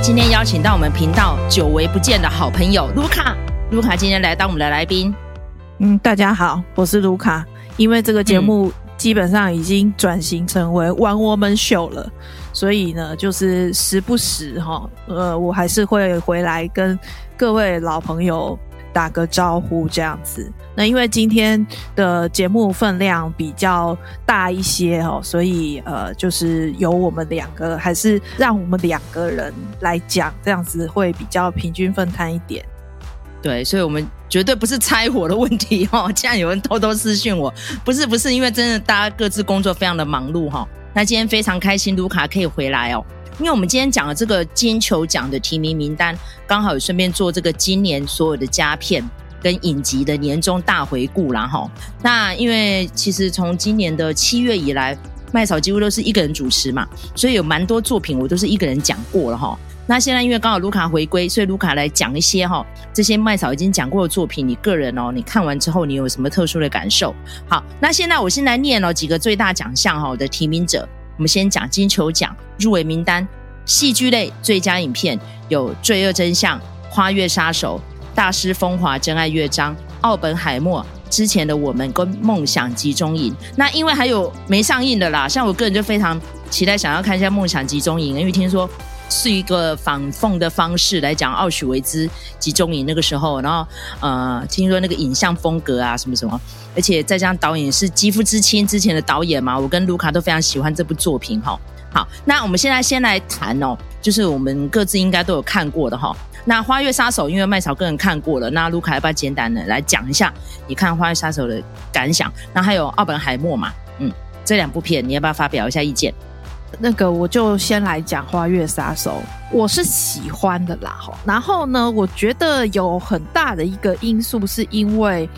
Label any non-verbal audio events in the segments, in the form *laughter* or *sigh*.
今天邀请到我们频道久违不见的好朋友卢卡。卢卡今天来当我们的来宾。嗯，大家好，我是卢卡。因为这个节目基本上已经转型成为 One Woman Show 了，所以呢，就是时不时哈，呃，我还是会回来跟各位老朋友打个招呼这样子。那因为今天的节目分量比较大一些哦，所以呃，就是由我们两个，还是让我们两个人来讲，这样子会比较平均分摊一点。对，所以我们绝对不是拆伙的问题哦。既然有人偷偷私讯我，不是不是，因为真的大家各自工作非常的忙碌哈。那今天非常开心，卢卡可以回来哦。因为我们今天讲的这个金球奖的提名名单，刚好也顺便做这个今年所有的佳片跟影集的年终大回顾啦哈。那因为其实从今年的七月以来，麦嫂几乎都是一个人主持嘛，所以有蛮多作品我都是一个人讲过了哈。那现在因为刚好卢卡回归，所以卢卡来讲一些哈，这些麦嫂已经讲过的作品，你个人哦，你看完之后你有什么特殊的感受？好，那现在我先来念哦几个最大奖项哈的提名者，我们先讲金球奖入围名单，戏剧类最佳影片有《罪恶真相》、《花月杀手》、《大师风华真爱乐章》、《奥本海默》之前的我们跟《梦想集中营》。那因为还有没上映的啦，像我个人就非常期待想要看一下《梦想集中营》，因为听说。是一个反讽的方式来讲奥许维兹集中营那个时候，然后呃，听说那个影像风格啊什么什么，而且再加上导演是肌肤之亲之前的导演嘛，我跟卢卡都非常喜欢这部作品哈。好，那我们现在先来谈哦，就是我们各自应该都有看过的哈。那《花月杀手》因为麦嫂个人看过了，那卢卡要不要简单的来讲一下你看《花月杀手》的感想？那还有《奥本海默》嘛，嗯，这两部片你要不要发表一下意见？那个我就先来讲《花月杀手》，我是喜欢的啦。然后呢，我觉得有很大的一个因素是因为，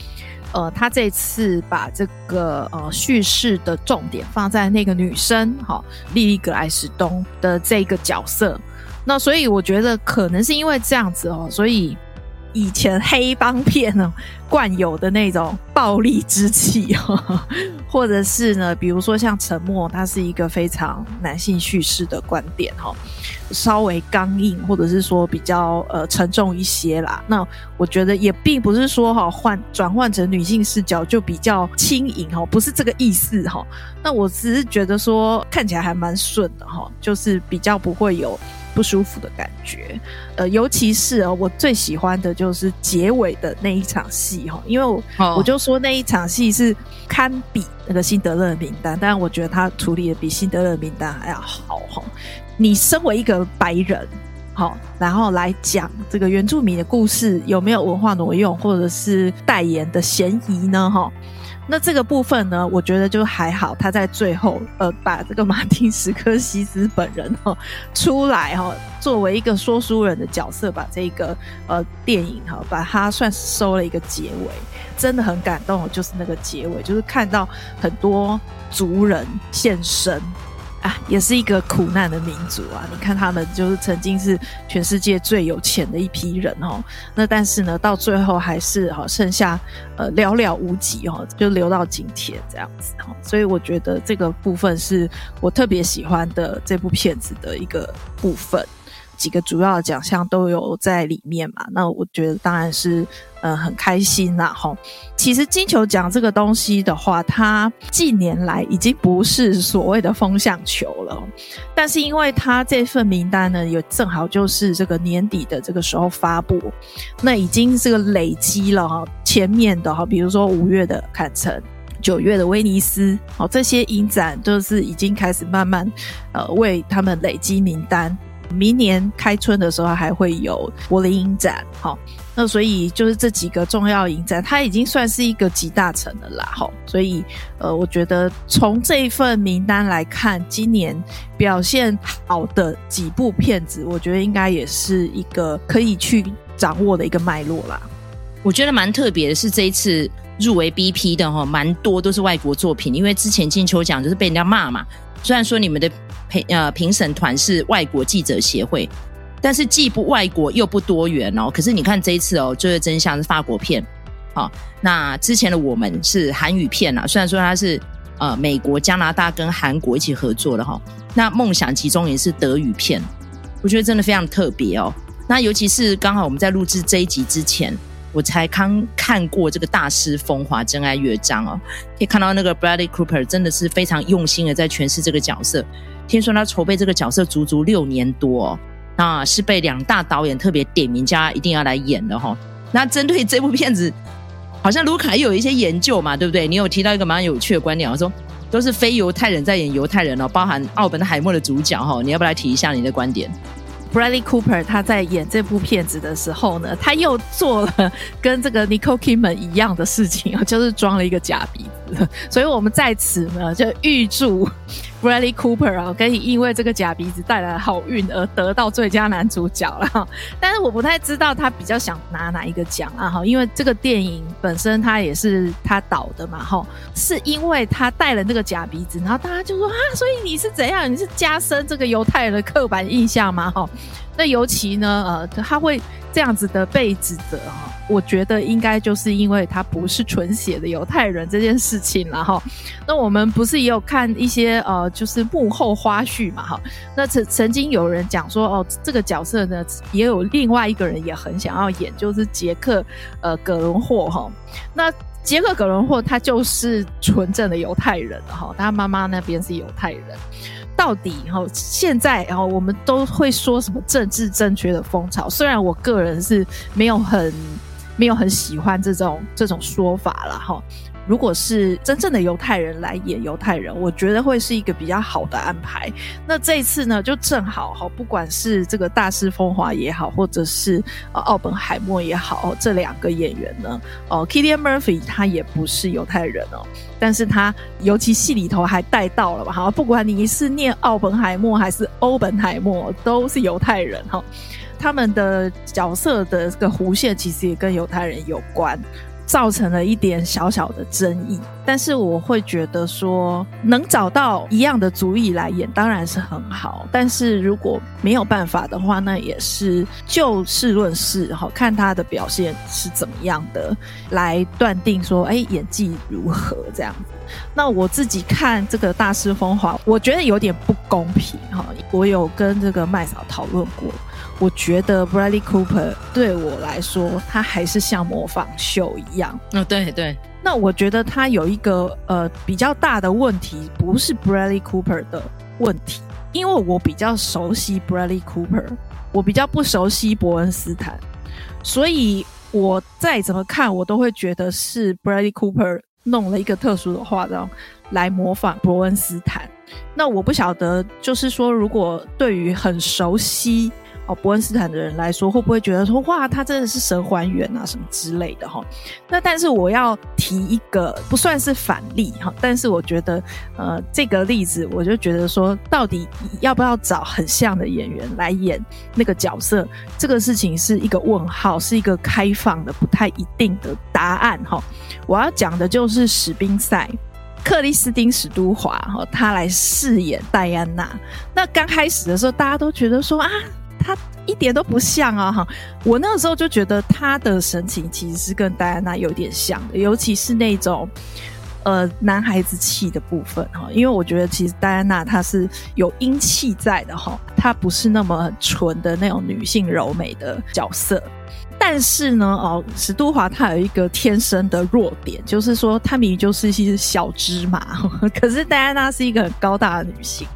呃，他这次把这个呃叙事的重点放在那个女生哈，莉莉·格莱史东的这个角色。那所以我觉得可能是因为这样子哦，所以。以前黑帮片呢，惯有的那种暴力之气，或者是呢，比如说像《沉默》，它是一个非常男性叙事的观点哈，稍微刚硬，或者是说比较呃沉重一些啦。那我觉得也并不是说哈换转换成女性视角就比较轻盈哈，不是这个意思哈。那我只是觉得说看起来还蛮顺的哈，就是比较不会有。不舒服的感觉，呃，尤其是哦，我最喜欢的就是结尾的那一场戏哈，因为我、oh. 我就说那一场戏是堪比那个辛德勒的名单，但我觉得他处理的比辛德勒的名单还要好哈。你身为一个白人，好，然后来讲这个原住民的故事，有没有文化挪用或者是代言的嫌疑呢？哈。那这个部分呢，我觉得就还好。他在最后，呃，把这个马丁·史科西斯本人哈出来哈，作为一个说书人的角色，把这个呃电影哈，把它算是收了一个结尾，真的很感动。就是那个结尾，就是看到很多族人现身。啊，也是一个苦难的民族啊！你看他们就是曾经是全世界最有钱的一批人哦，那但是呢，到最后还是哈剩下呃寥寥无几哦，就留到今天这样子哦。所以我觉得这个部分是我特别喜欢的这部片子的一个部分。几个主要的奖项都有在里面嘛，那我觉得当然是嗯、很开心啦吼。其实金球奖这个东西的话，它近年来已经不是所谓的风向球了，但是因为它这份名单呢，有正好就是这个年底的这个时候发布，那已经这个累积了哈，前面的哈，比如说五月的坎城，九月的威尼斯，哦这些影展都是已经开始慢慢呃为他们累积名单。明年开春的时候还会有柏林影展，好，那所以就是这几个重要影展，它已经算是一个集大成的啦，好，所以呃，我觉得从这一份名单来看，今年表现好的几部片子，我觉得应该也是一个可以去掌握的一个脉络啦。我觉得蛮特别的是这一次入围 BP 的哈，蛮多都是外国作品，因为之前金球奖就是被人家骂嘛，虽然说你们的。评呃评审团是外国记者协会，但是既不外国又不多元哦。可是你看这一次哦，《罪恶真相》是法国片，好、哦，那之前的我们是韩语片啊。虽然说它是呃美国、加拿大跟韩国一起合作的哈、哦。那《梦想集中营》是德语片，我觉得真的非常特别哦。那尤其是刚好我们在录制这一集之前，我才刚看过这个《大师风华真爱乐章》哦，可以看到那个 Bradley Cooper 真的是非常用心的在诠释这个角色。听说他筹备这个角色足足六年多哦，啊，是被两大导演特别点名，叫他一定要来演的哈、哦。那针对这部片子，好像卢卡也有一些研究嘛，对不对？你有提到一个蛮有趣的观点，我说都是非犹太人在演犹太人哦，包含奥本海默的主角哈、哦，你要不要来提一下你的观点？Bradley Cooper 他在演这部片子的时候呢，他又做了跟这个 Nicole Kidman 一样的事情，*laughs* 就是装了一个假鼻子。所以我们在此呢，就预祝 Bradley Cooper 啊，可以因为这个假鼻子带来好运而得到最佳男主角了。但是我不太知道他比较想拿哪一个奖啊？哈，因为这个电影本身他也是他导的嘛，哈，是因为他戴了那个假鼻子，然后大家就说啊，所以你是怎样？你是加深这个犹太人的刻板印象吗？哈。那尤其呢，呃，他会这样子的被指责哈，我觉得应该就是因为他不是纯血的犹太人这件事情了哈。那我们不是也有看一些呃，就是幕后花絮嘛哈。那曾曾经有人讲说，哦，这个角色呢，也有另外一个人也很想要演，就是杰克呃葛伦霍哈。那杰克葛伦霍他就是纯正的犹太人哈，他妈妈那边是犹太人。到底哈，现在然后我们都会说什么政治正确的风潮？虽然我个人是没有很没有很喜欢这种这种说法了哈。如果是真正的犹太人来演犹太人，我觉得会是一个比较好的安排。那这一次呢，就正好哈，不管是这个大师风华也好，或者是呃奥本海默也好，这两个演员呢，哦、呃、，Kilian Murphy 他也不是犹太人哦，但是他尤其戏里头还带到了吧？哈，不管你是念奥本海默还是欧本海默，都是犹太人哈。他们的角色的这个弧线其实也跟犹太人有关。造成了一点小小的争议，但是我会觉得说，能找到一样的主意来演当然是很好，但是如果没有办法的话，那也是就事论事，哈，看他的表现是怎么样的来断定说，哎，演技如何这样子。那我自己看这个大师风华，我觉得有点不公平，哈，我有跟这个麦嫂讨论过。我觉得 Bradley Cooper 对我来说，他还是像模仿秀一样。哦，对对。那我觉得他有一个呃比较大的问题，不是 Bradley Cooper 的问题，因为我比较熟悉 Bradley Cooper，我比较不熟悉伯恩斯坦，所以我再怎么看，我都会觉得是 Bradley Cooper 弄了一个特殊的化妆来模仿伯恩斯坦。那我不晓得，就是说，如果对于很熟悉。哦伯恩斯坦的人来说，会不会觉得说哇，他真的是神还原啊，什么之类的哈？那但是我要提一个不算是反例哈，但是我觉得呃这个例子，我就觉得说，到底要不要找很像的演员来演那个角色，这个事情是一个问号，是一个开放的、不太一定的答案哈。我要讲的就是史宾赛克里斯汀史都华哈，他来饰演戴安娜。那刚开始的时候，大家都觉得说啊。他一点都不像啊！哈，我那个时候就觉得他的神情其实是跟戴安娜有点像的，尤其是那种呃男孩子气的部分哈。因为我觉得其实戴安娜她是有英气在的哈，她不是那么很纯的那种女性柔美的角色。但是呢，哦，史都华她有一个天生的弱点，就是说她明明就是一只小芝麻，可是戴安娜是一个很高大的女性。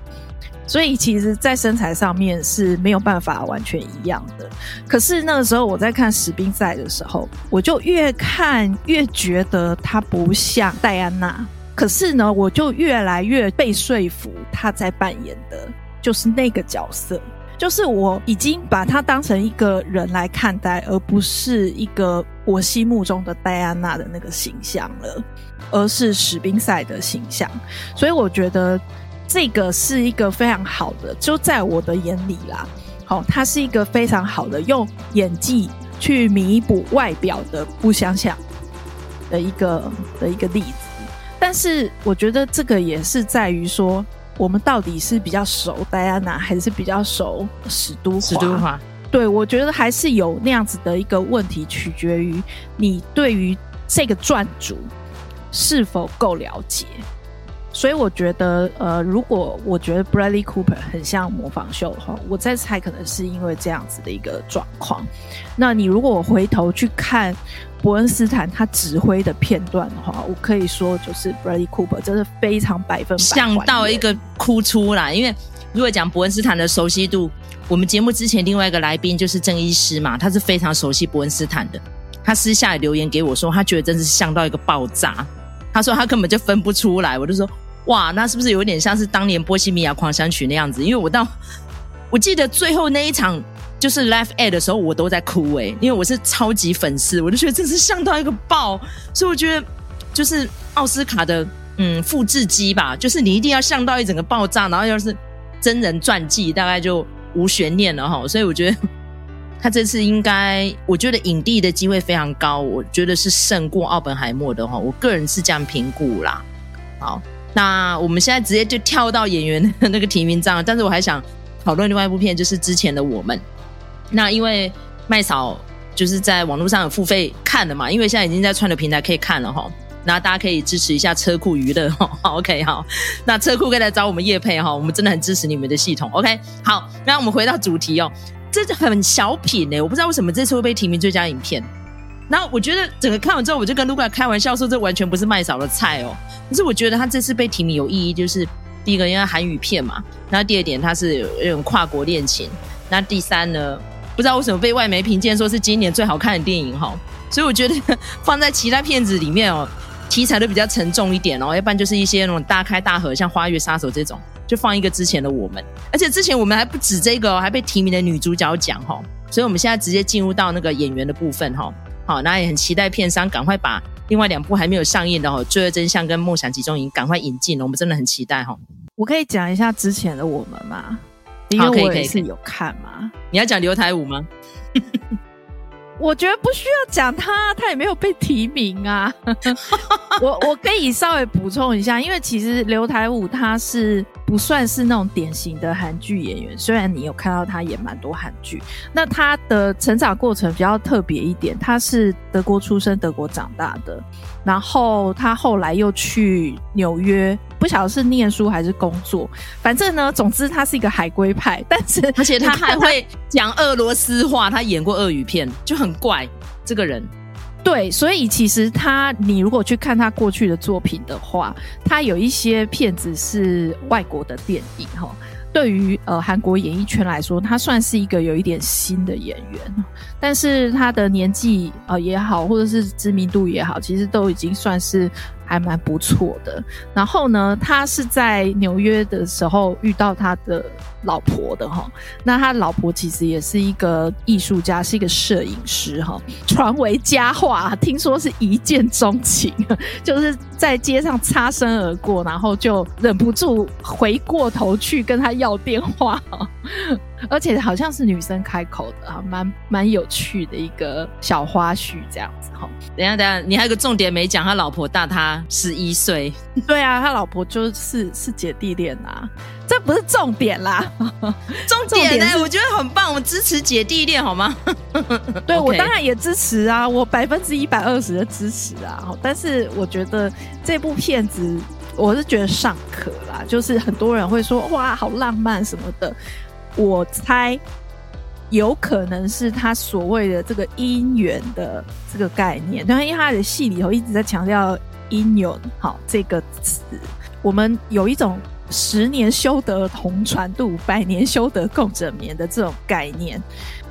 所以其实，在身材上面是没有办法完全一样的。可是那个时候我在看史宾赛的时候，我就越看越觉得他不像戴安娜。可是呢，我就越来越被说服，他在扮演的就是那个角色，就是我已经把他当成一个人来看待，而不是一个我心目中的戴安娜的那个形象了，而是史宾赛的形象。所以我觉得。这个是一个非常好的，就在我的眼里啦，好、哦，它是一个非常好的用演技去弥补外表的不相像的一个的一个例子。但是我觉得这个也是在于说，我们到底是比较熟戴安娜，还是比较熟史都华？史都华，对，我觉得还是有那样子的一个问题，取决于你对于这个传主是否够了解。所以我觉得，呃，如果我觉得 Bradley Cooper 很像模仿秀的话，我在猜可能是因为这样子的一个状况。那你如果我回头去看伯恩斯坦他指挥的片段的话，我可以说就是 Bradley Cooper 真的非常百分百像到一个哭出来。因为如果讲伯恩斯坦的熟悉度，我们节目之前另外一个来宾就是郑医师嘛，他是非常熟悉伯恩斯坦的。他私下里留言给我说，他觉得真是像到一个爆炸。他说他根本就分不出来，我就说。哇，那是不是有点像是当年《波西米亚狂想曲》那样子？因为我到我记得最后那一场就是 Live Aid 的时候，我都在哭哎，因为我是超级粉丝，我就觉得真是像到一个爆，所以我觉得就是奥斯卡的嗯复制机吧，就是你一定要像到一整个爆炸，然后要是真人传记，大概就无悬念了哈。所以我觉得他这次应该，我觉得影帝的机会非常高，我觉得是胜过奥本海默的哈，我个人是这样评估啦。好。那我们现在直接就跳到演员的那个提名帐，但是我还想讨论另外一部片，就是之前的我们。那因为麦嫂就是在网络上有付费看的嘛，因为现在已经在串流平台可以看了哈。那大家可以支持一下车库娱乐哈，OK 好。那车库可以来找我们叶配哈，我们真的很支持你们的系统，OK 好。那我们回到主题哦，这是很小品哎，我不知道为什么这次会被提名最佳影片。然后我觉得整个看完之后，我就跟卢卡开玩笑说，这完全不是麦嫂的菜哦。可是我觉得他这次被提名有意义，就是第一个因为韩语片嘛，然后第二点他是有一种跨国恋情，那第三呢，不知道为什么被外媒评鉴说是今年最好看的电影哈。所以我觉得放在其他片子里面哦，题材都比较沉重一点哦，要不然就是一些那种大开大合，像《花月杀手》这种，就放一个之前的我们，而且之前我们还不止这个哦，还被提名的女主角奖哈。所以我们现在直接进入到那个演员的部分哈。好，那也很期待片商赶快把另外两部还没有上映的《哈罪恶真相》跟《梦想集中营》赶快引进，我们真的很期待哈。我可以讲一下之前的我们吗？因为我也是有看嘛。你要讲刘台武吗？*laughs* 我觉得不需要讲他，他也没有被提名啊。*laughs* 我我可以稍微补充一下，因为其实刘台武他是不算是那种典型的韩剧演员，虽然你有看到他演蛮多韩剧，那他的成长过程比较特别一点，他是德国出生、德国长大的，然后他后来又去纽约。不晓得是念书还是工作，反正呢，总之他是一个海归派，但是而且他还会讲俄罗斯话，他演过俄语片，就很怪这个人。对，所以其实他，你如果去看他过去的作品的话，他有一些片子是外国的电影哈。对于呃韩国演艺圈来说，他算是一个有一点新的演员，但是他的年纪呃也好，或者是知名度也好，其实都已经算是还蛮不错的。然后呢，他是在纽约的时候遇到他的老婆的哈。那他老婆其实也是一个艺术家，是一个摄影师哈。传为佳话，听说是一见钟情，*laughs* 就是在街上擦身而过，然后就忍不住回过头去跟他要电话。而且好像是女生开口的啊，蛮蛮有趣的一个小花絮这样子哈。等一下等一下，你还有个重点没讲，他老婆大他十一岁。对啊，他老婆就是是姐弟恋啊，这不是重点啦。*laughs* 重点呢，我觉得很棒，我支持姐弟恋好吗？*laughs* 对，我当然也支持啊，我百分之一百二十的支持啊。但是我觉得这部片子，我是觉得尚可啦，就是很多人会说哇，好浪漫什么的。我猜有可能是他所谓的这个姻缘的这个概念，但因为他的戏里头一直在强调姻缘，好这个词，我们有一种十年修得同船渡，百年修得共枕眠的这种概念，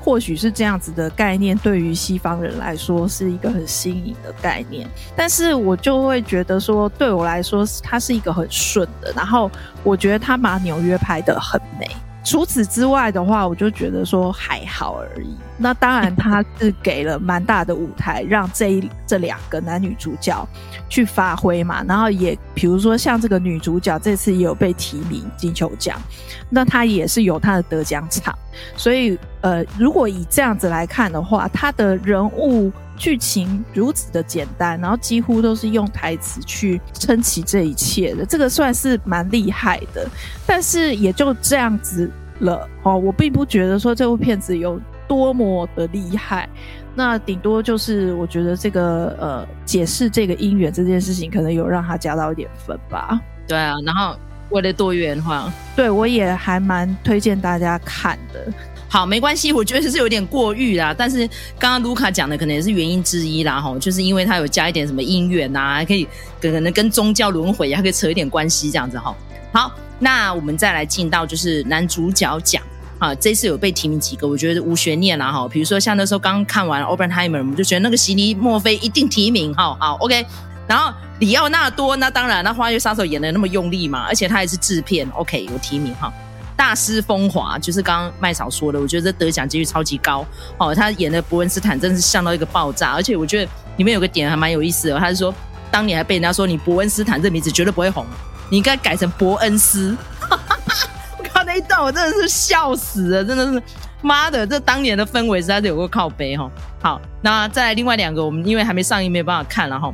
或许是这样子的概念，对于西方人来说是一个很新颖的概念，但是我就会觉得说，对我来说，它是一个很顺的，然后我觉得他把纽约拍得很美。除此之外的话，我就觉得说还好而已。那当然，他是给了蛮大的舞台，让这一这两个男女主角去发挥嘛。然后也比如说像这个女主角这次也有被提名金球奖，那她也是有她的得奖场。所以呃，如果以这样子来看的话，她的人物剧情如此的简单，然后几乎都是用台词去撑起这一切的，这个算是蛮厉害的。但是也就这样子了哦，我并不觉得说这部片子有多么的厉害。那顶多就是我觉得这个呃解释这个姻缘这件事情，可能有让他加到一点分吧。对啊，然后为了多元化，对我也还蛮推荐大家看的。好，没关系，我觉得是有点过誉啦。但是刚刚卢卡讲的可能也是原因之一啦，哈，就是因为他有加一点什么姻缘呐，还可以可能跟宗教轮回，还可以扯一点关系这样子哈。好，那我们再来进到就是男主角奖。啊，这次有被提名几个，我觉得无悬念啦哈。比如说像那时候刚看完《o p e n h e i m e r》，我们就觉得那个席尼墨菲一定提名哈。好，OK。然后里奥纳多，那当然，那《花月杀手》演的那么用力嘛，而且他还是制片，OK，有提名哈。大师风华就是刚刚麦嫂说的，我觉得这得奖几率超级高哦。他演的伯恩斯坦真是像到一个爆炸，而且我觉得里面有个点还蛮有意思的，他是说当年还被人家说你伯恩斯坦这名字绝对不会红，你应该改成伯恩斯。*laughs* 那一段我真的是笑死了，真的是妈的，这当年的氛围实在是有够靠背哈。好，那再来另外两个，我们因为还没上映，没有办法看了哈。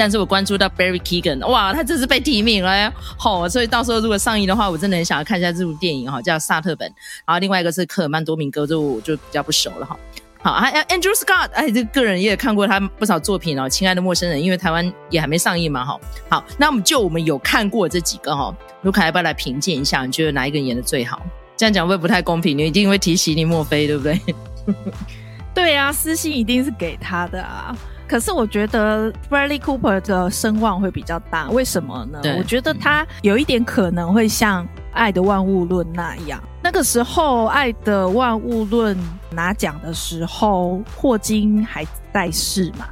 但是我关注到 Barry Keoghan，哇，他这次被提名了，好，所以到时候如果上映的话，我真的很想要看一下这部电影哈，叫《萨特本》。然后另外一个是科尔曼多明戈，就我就比较不熟了哈。好，还有 Andrew Scott，哎，这个人也看过他不少作品哦，《亲爱的陌生人》，因为台湾也还没上映嘛，哈。好，那我们就我们有看过这几个哈，卢卡要不要来评鉴一下？你觉得哪一个演的最好？这样讲会不太公平？你一定会提席尼墨菲，对不对？对啊，私心一定是给他的啊。可是我觉得 Bradley Cooper 的声望会比较大，为什么呢？我觉得他有一点可能会像。《爱的万物论》那样，那个时候《爱的万物论》拿奖的时候，霍金还在世嘛，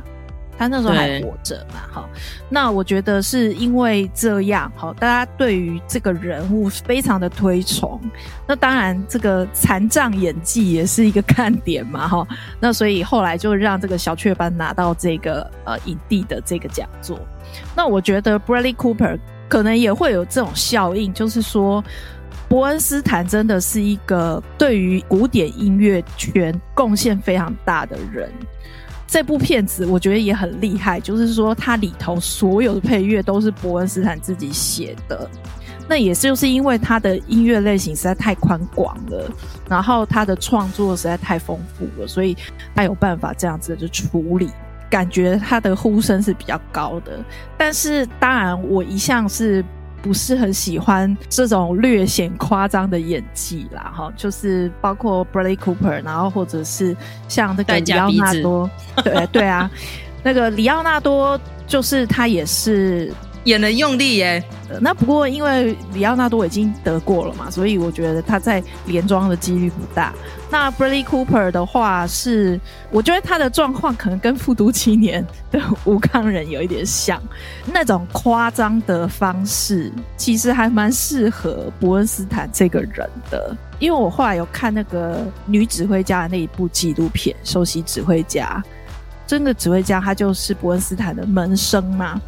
他那时候还活着嘛，哈。那我觉得是因为这样，哈，大家对于这个人物非常的推崇。那当然，这个残障演技也是一个看点嘛，哈。那所以后来就让这个小雀斑拿到这个呃影帝的这个奖座。那我觉得 Bradley Cooper。可能也会有这种效应，就是说，伯恩斯坦真的是一个对于古典音乐圈贡献非常大的人。这部片子我觉得也很厉害，就是说，它里头所有的配乐都是伯恩斯坦自己写的。那也是就是因为他的音乐类型实在太宽广了，然后他的创作实在太丰富了，所以他有办法这样子的处理。感觉他的呼声是比较高的，但是当然我一向是不是很喜欢这种略显夸张的演技啦，哈，就是包括 Bradley Cooper，然后或者是像那个里奥纳多，对对啊，那个里奥纳多就是他也是。也能用力耶，那不过因为李奥纳多已经得过了嘛，所以我觉得他在连庄的几率不大。那 Bradley Cooper 的话是，我觉得他的状况可能跟《复读青年》的吴康仁有一点像，那种夸张的方式，其实还蛮适合伯恩斯坦这个人的。因为我后来有看那个女指挥家的那一部纪录片《首席指挥家》，真的指挥家他就是伯恩斯坦的门生嘛。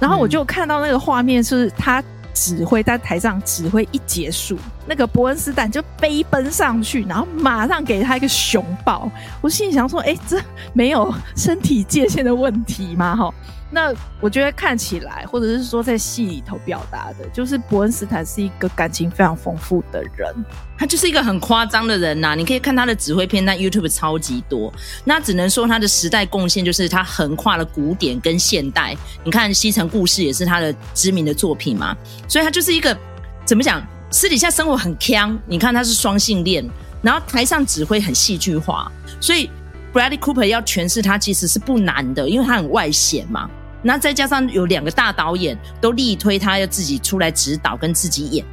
然后我就看到那个画面，是他指挥在台上指挥一结束，那个伯恩斯坦就飞奔上去，然后马上给他一个熊抱。我心里想说：“哎，这没有身体界限的问题吗？”哈。那我觉得看起来，或者是说在戏里头表达的，就是伯恩斯坦是一个感情非常丰富的人，他就是一个很夸张的人呐、你可以看他的指挥片段，YouTube 超级多。那只能说他的时代贡献就是他横跨了古典跟现代。你看《西城故事》也是他的知名的作品嘛，所以他就是一个怎么讲？私底下生活很锵。你看他是双性恋，然后台上指挥很戏剧化，所以 Bradley Cooper 要诠释他其实是不难的，因为他很外显嘛。那再加上有两个大导演都力推他要自己出来指导跟自己演，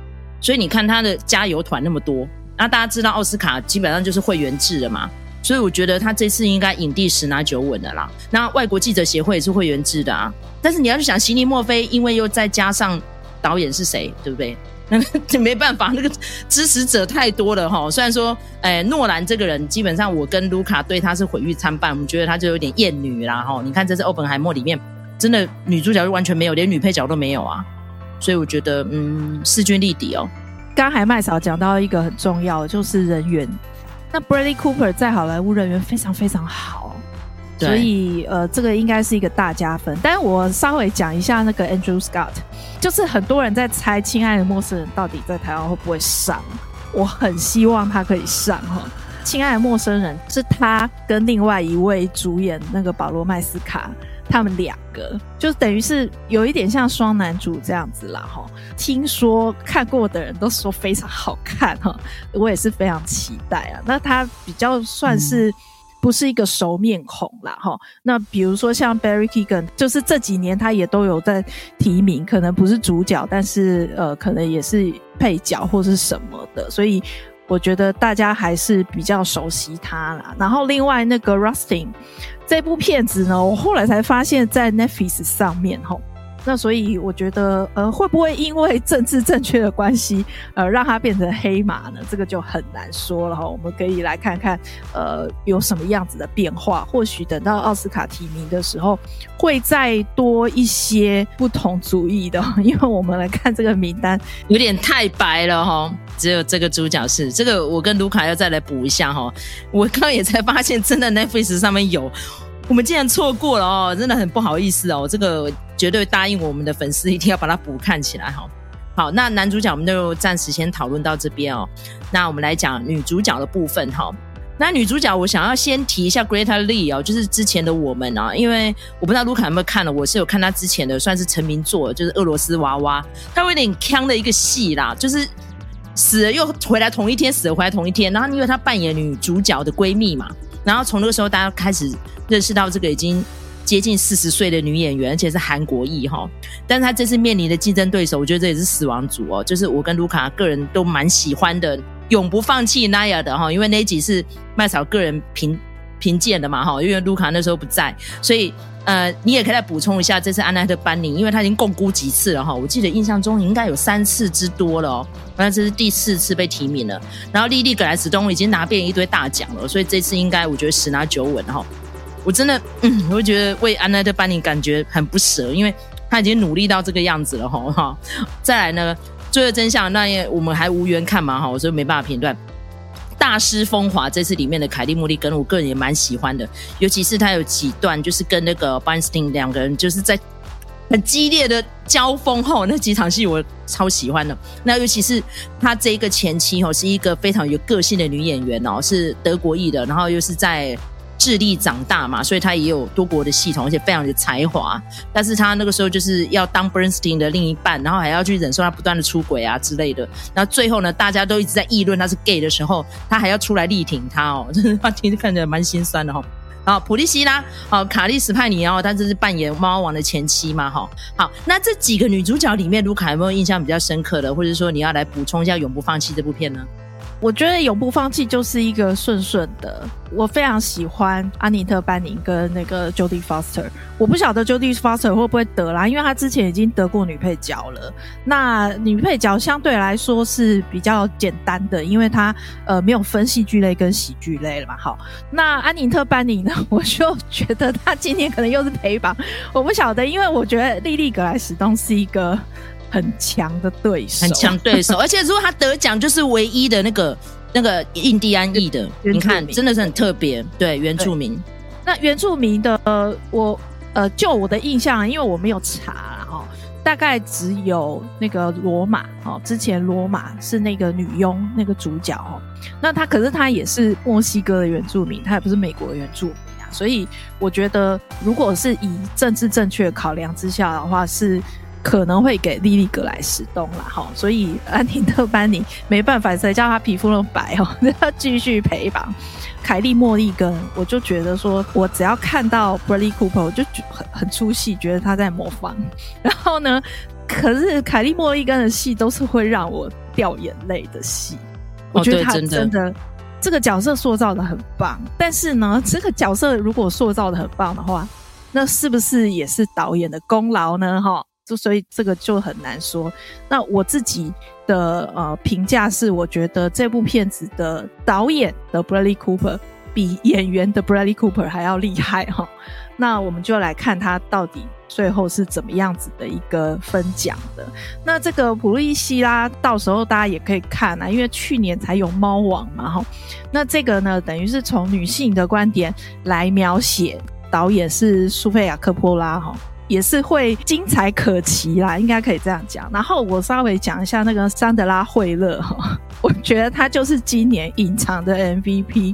所以你看他的加油团那么多。那大家知道奥斯卡基本上就是会员制的嘛，所以我觉得他这次应该影帝十拿九稳的啦。那外国记者协会也是会员制的啊。但是你要去想席尼莫菲，因为又再加上导演是谁，对不对？那 *laughs* 个没办法，那个支持者太多了哈。虽然说，哎，诺兰这个人基本上我跟卢卡对他是毁誉参半，我们觉得他就有点厌女啦哈。你看这是奥本海默里面。真的女主角就完全没有，连女配角都没有啊！所以我觉得，嗯，势均力敌哦。刚才麦嫂讲到一个很重要的，就是人缘。那 Bradley Cooper 在好莱坞人缘非常非常好，所以呃，这个应该是一个大加分。但是我稍微讲一下那个 Andrew Scott，就是很多人在猜《亲爱的陌生人》到底在台湾会不会上，我很希望他可以上哈。《亲爱的陌生人》是他跟另外一位主演那个保罗麦斯卡。他们两个，就等于是有一点像双男主这样子啦哈。听说看过的人都说非常好看哈，我也是非常期待啊。那他比较算是不是一个熟面孔啦哈。那比如说像 Barry Keoghan，就是这几年他也都有在提名，可能不是主角，但是呃，可能也是配角或是什么的，所以。我觉得大家还是比较熟悉他啦。然后另外那个 Rustin 这部片子呢，我后来才发现，在 Netflix 上面吼。那所以我觉得，呃，会不会因为政治正确的关系，呃，让它变成黑马呢？这个就很难说了哈。我们可以来看看，呃，有什么样子的变化。或许等到奥斯卡提名的时候，会再多一些不同主义的。因为我们来看这个名单，有点太白了哈。只有这个主角是这个，我跟卢卡要再来补一下哈。我刚刚也才发现，真的 Netflix 上面有。我们竟然错过了哦，真的很不好意思哦。这个绝对答应我们的粉丝一定要把它补看起来哈。好，那男主角我们就暂时先讨论到这边哦。那我们来讲女主角的部分哈。那女主角我想要先提一下 Greta Lee 哦，就是之前的我们啊，因为我不知道卢卡有没有看了，我是有看她之前的算是成名作，就是俄罗斯娃娃，她有点锵的一个戏啦，就是死了又回来同一天，死了回来同一天，然后因为她扮演女主角的闺蜜嘛。然后从那个时候，大家开始认识到这个已经接近四十岁的女演员，而且是韩国裔哈。但是她这次面临的竞争对手，我觉得这也是死亡组哦。就是我跟卢卡个人都蛮喜欢的，永不放弃 Naya 的哈。因为那一集是麦嫂个人评评鉴的嘛哈。因为卢卡那时候不在，所以呃，你也可以再补充一下这次安奈特·班宁，因为他已经共估几次了哈。我记得印象中应该有三次之多了哦。那这是第四次被提名了，然后莉莉·葛莱斯东已经拿遍一堆大奖了，所以这次应该我觉得十拿九稳哈。我真的，嗯，我会觉得为安奈特·班宁感觉很不舍，因为他已经努力到这个样子了哈。再来呢，罪恶真相那也我们还无缘看嘛哈，所以没办法评断。大师风华这次里面的凯蒂·莫莉根，我个人也蛮喜欢的，尤其是他有几段就是跟那个班斯汀两个人就是在。很激烈的交锋后，那几场戏我超喜欢的。那尤其是他这一个前妻哦，是一个非常有个性的女演员哦，是德国裔的，然后又是在智力长大嘛，所以她也有多国的系统，而且非常有才华。但是她那个时候就是要当 Bernstein 的另一半，然后还要去忍受他不断的出轨啊之类的。然后最后呢，大家都一直在议论他是 gay 的时候，他还要出来力挺他哦，*laughs* 真的，他其实看起来蛮心酸的哈。好，普利希拉，好，卡利斯派尼哦，她这是扮演猫王的前妻嘛，哈，好，那这几个女主角里面，卢卡有没有印象比较深刻的，或者说你要来补充一下《永不放弃》这部片呢？我觉得《永不放弃》就是一个顺顺的。我非常喜欢安妮特·班宁跟那个 Jodie Foster。我不晓得 Jodie Foster 会不会得啦，因为她之前已经得过女配角了。那女配角相对来说是比较简单的，因为她呃没有分戏剧类跟喜剧类了嘛。好，那安妮特·班宁呢，我就觉得她今年可能又是陪榜。我不晓得，因为我觉得莉莉·格莱史东是一个。很强的对手，很强对手，*laughs* 而且如果他得奖，就是唯一的那个那个印第安裔的，你看真的是很特别，对原住民。那原住民的，呃，我呃，就我的印象，因为我没有查啦哦，大概只有那个罗马哦，之前罗马是那个女佣那个主角哦，那他可是他也是墨西哥的原住民，他也不是美国的原住民啊，所以我觉得如果是以政治正确考量之下的话是。可能会给莉莉·格莱斯东了，哈，所以安妮特·班尼没办法，谁叫她皮肤那么白哦，要 *laughs* 继续陪榜。凯莉·莫莉根，我就觉得说，我只要看到 Bradley Cooper，我就很很出戏，觉得他在模仿。然后呢，可是凯莉·莫莉根的戏都是会让我掉眼泪的戏。我觉得他真的，真的这个角色塑造的很棒，但是呢，这个角色如果塑造的很棒的话，那是不是也是导演的功劳呢？哈。就所以这个就很难说。那我自己的呃评价是，我觉得这部片子的导演的 Bradley Cooper 比演员的 Bradley Cooper 还要厉害哈。那我们就来看他到底最后是怎么样子的一个分奖的。那这个普利希拉，到时候大家也可以看啊，因为去年才有猫王嘛哈。那这个呢，等于是从女性的观点来描写，导演是苏菲亚科波拉哈。也是会精彩可期啦，应该可以这样讲。然后我稍微讲一下那个桑德拉惠勒哈，*laughs* 我觉得他就是今年隐藏的 MVP，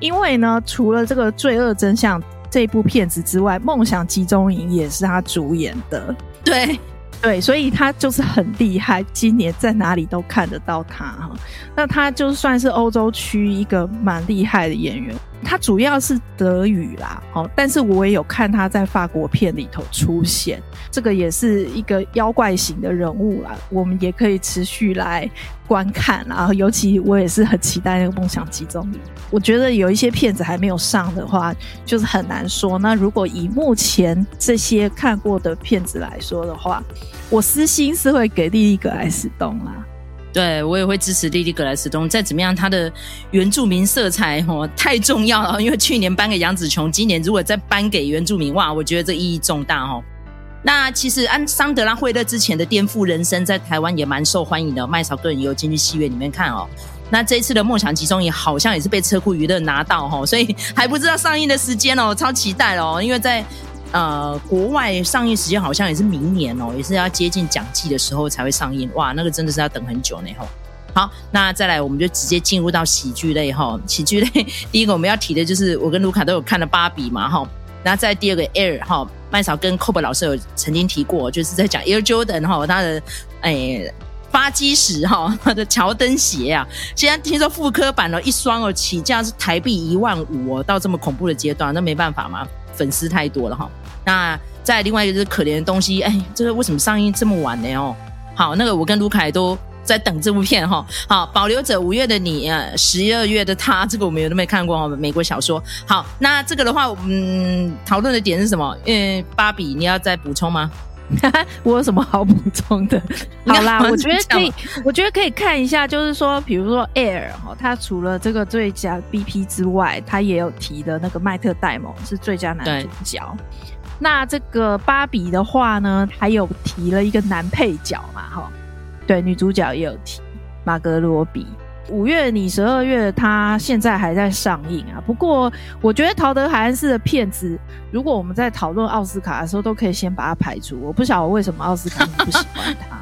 因为呢，除了这个罪恶真相这部片子之外，《梦想集中营》也是他主演的。对。对，所以他就是很厉害，今年在哪里都看得到他哈。那他就算是欧洲区一个蛮厉害的演员，他主要是德语啦，哦，但是我也有看他在法国片里头出现，这个也是一个妖怪型的人物啦，我们也可以持续来观看，然后尤其我也是很期待那个《梦想集中营》，我觉得有一些片子还没有上的话，就是很难说。那如果以目前这些看过的片子来说的话，我私心是会给莉莉·葛莱斯东啦，对，我也会支持莉莉·葛莱斯东。再怎么样，他的原住民色彩哦太重要了。因为去年颁给杨紫琼，今年如果再颁给原住民，哇，我觉得这意义重大哦。那其实安桑德拉·惠勒之前的《颠覆人生》在台湾也蛮受欢迎的，麦嫂个人也有进去戏院里面看哦。那这一次的《梦想集中营》好像也是被车库娱乐拿到哦，所以还不知道上映的时间哦，超期待哦，因为在。呃，国外上映时间好像也是明年哦，也是要接近奖季的时候才会上映。哇，那个真的是要等很久呢吼。好，那再来我们就直接进入到喜剧类哈。喜剧类第一个我们要提的就是我跟卢卡都有看了芭比嘛哈。那在第二个 Air 哈，麦嫂跟 Kobe 老师有曾经提过，就是在讲 Air Jordan 哈，他的诶发迹史哈，他的乔登鞋啊。现在听说复刻版哦一双哦，起价是台币一万五哦，到这么恐怖的阶段，那没办法嘛。粉丝太多了哈，那再另外一个就是可怜的东西，哎，这个为什么上映这么晚呢？哦，好，那个我跟卢凯都在等这部片哈。好，保留着五月的你，呃，十二月的他，这个我们有都没看过哦，美国小说。好，那这个的话，我们讨论的点是什么？因为芭比，你要再补充吗？*laughs* 我有什么好补充的？*laughs* 好啦，我觉得可以，我觉得可以看一下，就是说，比如说 Air 哈，他除了这个最佳 BP 之外，他也有提的那个麦特戴蒙是最佳男主角。那这个芭比的话呢，还有提了一个男配角嘛，哈，对，女主角也有提马格罗比。五月你十二月，他现在还在上映啊。不过我觉得陶德·海恩斯的片子，如果我们在讨论奥斯卡的时候，都可以先把它排除。我不晓得为什么奥斯卡不喜欢他。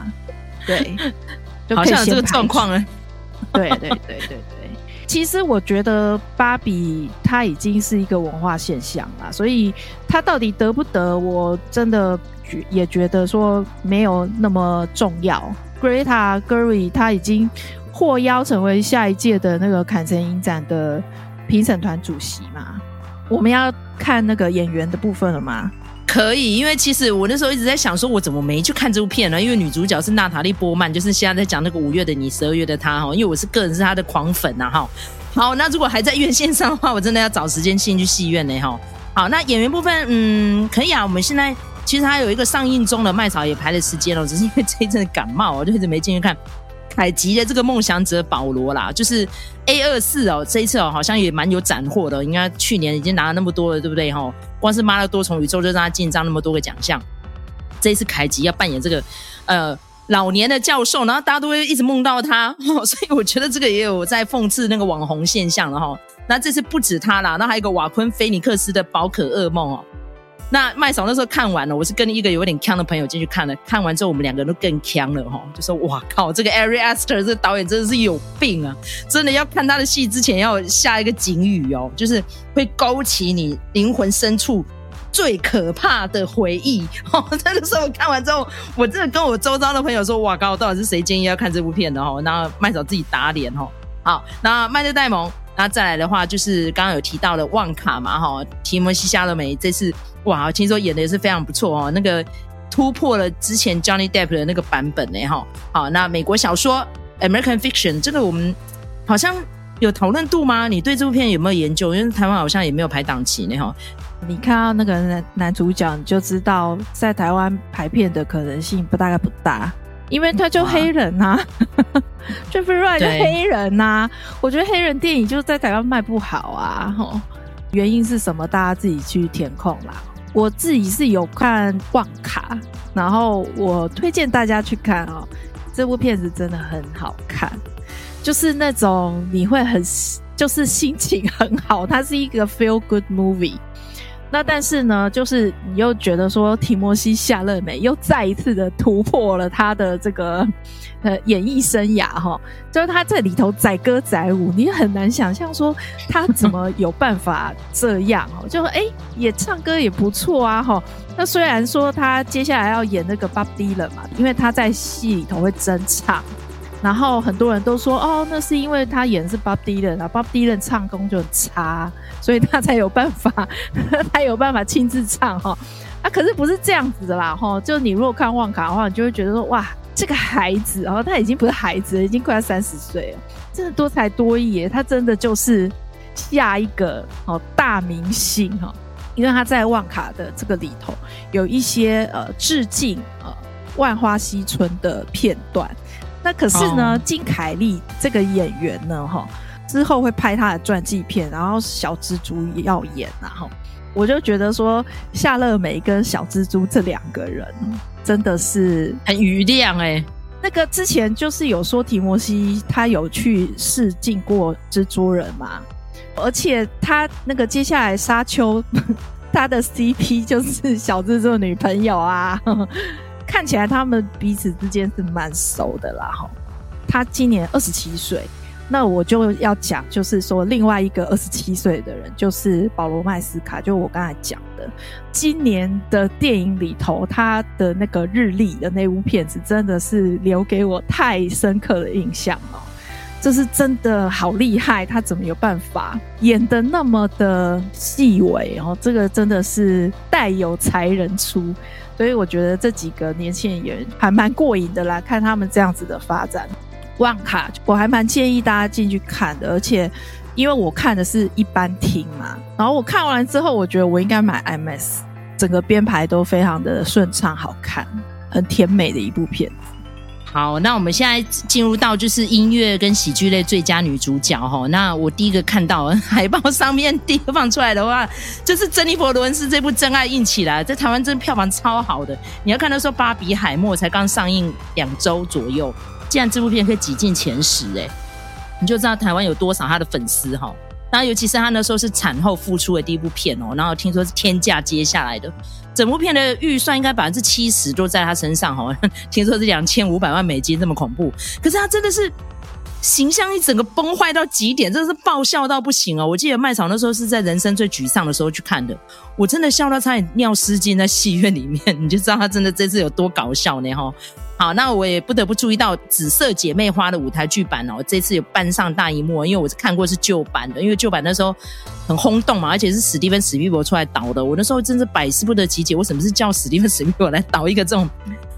对，好像这个状况呢。对对对对对。其实我觉得芭比它已经是一个文化现象了，所以它到底得不得，我真的也觉得说没有那么重要。Greta Gerwig 他已经。获邀成为下一届的那个坎城影展的评审团主席嘛？我们要看那个演员的部分了吗？可以，因为其实我那时候一直在想，说我怎么没去看这部片呢？因为女主角是娜塔莉波曼，就是现在在讲那个五月的你，十二月的她哈。因为我是个人是她的狂粉呐哈。好，那如果还在院线上的话，我真的要找时间进去戏院呢哈。好，那演员部分，嗯，可以啊。我们现在其实还有一个上映中的麦草也排了时间了，只是因为这一阵感冒，我就一直没进去看。凯吉的这个梦想者保罗啦，就是 A 二四哦，这一次哦好像也蛮有斩获的，应该去年已经拿了那么多了，对不对哈？光是妈的多重宇宙就让他进账那么多个奖项，这一次凯吉要扮演这个呃老年的教授，然后大家都会一直梦到他，*laughs* 所以我觉得这个也有在讽刺那个网红现象了哈。那这次不止他啦，那还有一个瓦昆菲尼克斯的宝可噩梦哦。那麦嫂那时候看完了，我是跟一个有点锵的朋友进去看了。看完之后，我们两个人都更锵了哈，就说：“哇靠，这个 Ari Aster 这导演真的是有病啊！真的要看他的戏之前要下一个警语哦，就是会勾起你灵魂深处最可怕的回忆哦。”真的是我看完之后，我真的跟我周遭的朋友说：“哇靠，到底是谁建议要看这部片的哈？”然后麦嫂自己打脸哈。好，那麦特戴蒙。那再来的话，就是刚刚有提到的旺卡嘛，哈，提摩西·夏勒梅这次哇，听说演的也是非常不错哦，那个突破了之前 Johnny Depp 的那个版本呢，哈。好，那美国小说 American Fiction 这个我们好像有讨论度吗？你对这部片有没有研究？因为台湾好像也没有排档期呢，哈。你看到那个男男主角，你就知道在台湾排片的可能性不大概不大。因为他就黑人呐、啊，*laughs* Jeffrey Wright 就黑人呐、啊。我觉得黑人电影就在台湾卖不好啊，吼，原因是什么？大家自己去填空啦。我自己是有看《旺卡》，然后我推荐大家去看哦。这部片子真的很好看，就是那种你会很就是心情很好，它是一个 feel good movie。那但是呢，就是你又觉得说提摩西·夏勒美又再一次的突破了他的这个呃演艺生涯哈，就是他在里头载歌载舞，你很难想象说他怎么有办法这样哦，就哎也唱歌也不错啊哈。那虽然说他接下来要演那个 Bob Dylan 嘛，因为他在戏里头会真唱。然后很多人都说，哦，那是因为他演的是 Bob Dylan 啊，Bob Dylan 唱功就很差，所以他才有办法，*laughs* 他有办法亲自唱哈。啊，可是不是这样子的啦哈。就你如果看旺卡的话，你就会觉得说，哇，这个孩子，然后他已经不是孩子了，已经快要三十岁了，真的多才多艺耶，他真的就是下一个哦大明星哈。因为他在旺卡的这个里头有一些呃致敬呃万花嬉春的片段。那可是呢，oh. 金凯利这个演员呢，哈，之后会拍他的传记片，然后小蜘蛛要演，然后我就觉得说，夏乐美跟小蜘蛛这两个人真的是很余量哎。那个之前就是有说提摩西他有去试镜过蜘蛛人嘛，而且他那个接下来沙丘 *laughs* 他的 CP 就是小蜘蛛的女朋友啊。看起来他们彼此之间是蛮熟的啦，哈。他今年二十七岁，那我就要讲，就是说另外一个二十七岁的人，就是保罗麦斯卡，就我刚才讲的，今年的电影里头，他的那个日历的那部片子，真的是留给我太深刻的印象了。这是真的好厉害，他怎么有办法演得那么的细微哦？这个真的是带有才人出。所以我觉得这几个年轻人也还蛮过瘾的啦，看他们这样子的发展。旺卡我还蛮建议大家进去看的，而且因为我看的是一般厅嘛，然后我看完之后，我觉得我应该买 IMAX，整个编排都非常的顺畅、好看，很甜美的一部片子。好，那我们现在进入到就是音乐跟喜剧类最佳女主角哈。那我第一个看到 *laughs* 海报上面第一个放出来的话，就是珍妮佛·罗恩斯这部《真爱硬起来》，在台湾真的票房超好的。你要看到说《巴比海默》才刚上映两周左右，竟然这部片可以挤进前十，哎，你就知道台湾有多少他的粉丝哈。然后尤其是他那时候是产后复出的第一部片哦，然后听说是天价接下来的。整部片的预算应该百分之七十都在他身上哈，*laughs* 听说是两千五百万美金，这么恐怖。可是他真的是形象一整个崩坏到极点，真的是爆笑到不行哦。我记得麦草那时候是在人生最沮丧的时候去看的，我真的笑到差点尿失禁在戏院里面，*laughs* 你就知道他真的这次有多搞笑呢哈。好，那我也不得不注意到《紫色姐妹花》的舞台剧版哦，这次有搬上大荧幕，因为我是看过是旧版的，因为旧版那时候很轰动嘛，而且是史蒂芬史匹柏出来导的，我那时候真是百思不得其解，为什么是叫史蒂芬史匹柏来导一个这种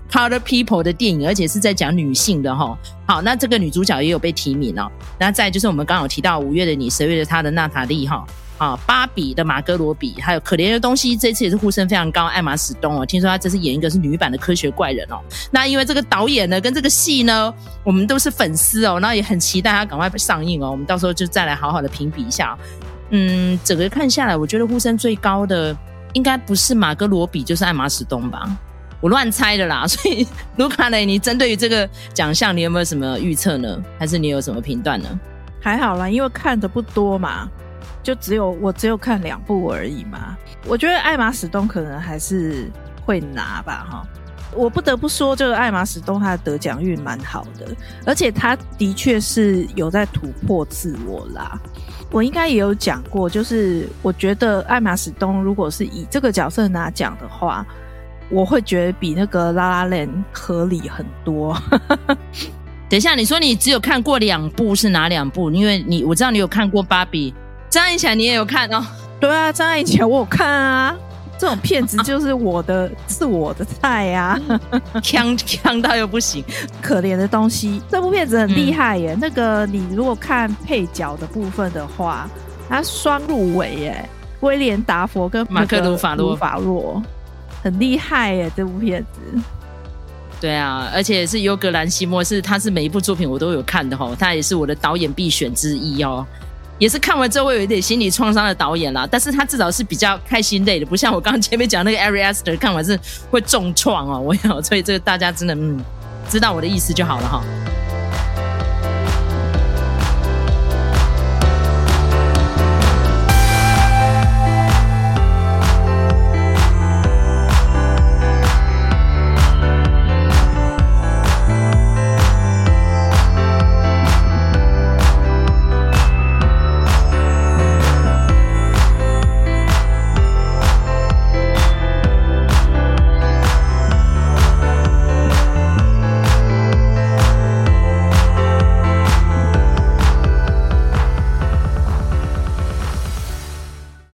Color People 的电影，而且是在讲女性的哈。好，那这个女主角也有被提名哦，那再就是我们刚刚有提到五月的你，十月的她的娜塔莉哈。啊，芭比的马哥罗比，还有可怜的东西，这次也是呼声非常高。艾玛史东哦，听说他这次演一个是女版的科学怪人哦。那因为这个导演呢，跟这个戏呢，我们都是粉丝哦，然后也很期待他赶快上映哦。我们到时候就再来好好的评比一下。嗯，整个看下来，我觉得呼声最高的应该不是马哥罗比，就是艾玛史东吧。我乱猜的啦。所以卢卡雷，你针对于这个奖项，你有没有什么预测呢？还是你有什么评断呢？还好啦，因为看的不多嘛。就只有我只有看两部而已嘛，我觉得艾玛史东可能还是会拿吧哈。我不得不说，这个艾玛史东他的得奖运蛮好的，而且他的确是有在突破自我啦。我应该也有讲过，就是我觉得艾玛史东如果是以这个角色拿奖的话，我会觉得比那个拉拉链合理很多。*laughs* 等一下，你说你只有看过两部是哪两部？因为你我知道你有看过芭比。张爱强你也有看哦？对啊，张爱强我有看啊。这种片子就是我的，是我的菜呀、啊，呛呛到又不行。可怜的东西，这部片子很厉害耶。嗯、那个你如果看配角的部分的话，他双入围耶，威廉达佛跟马克鲁法洛法洛，很厉害耶。这部片子，对啊，而且是尤格兰西莫，是他是每一部作品我都有看的哈，他也是我的导演必选之一哦。也是看完之后会有一点心理创伤的导演啦，但是他至少是比较开心类的，不像我刚刚前面讲那个 Ari Aster，看完是会重创哦。我有，所以这个大家真的嗯，知道我的意思就好了哈。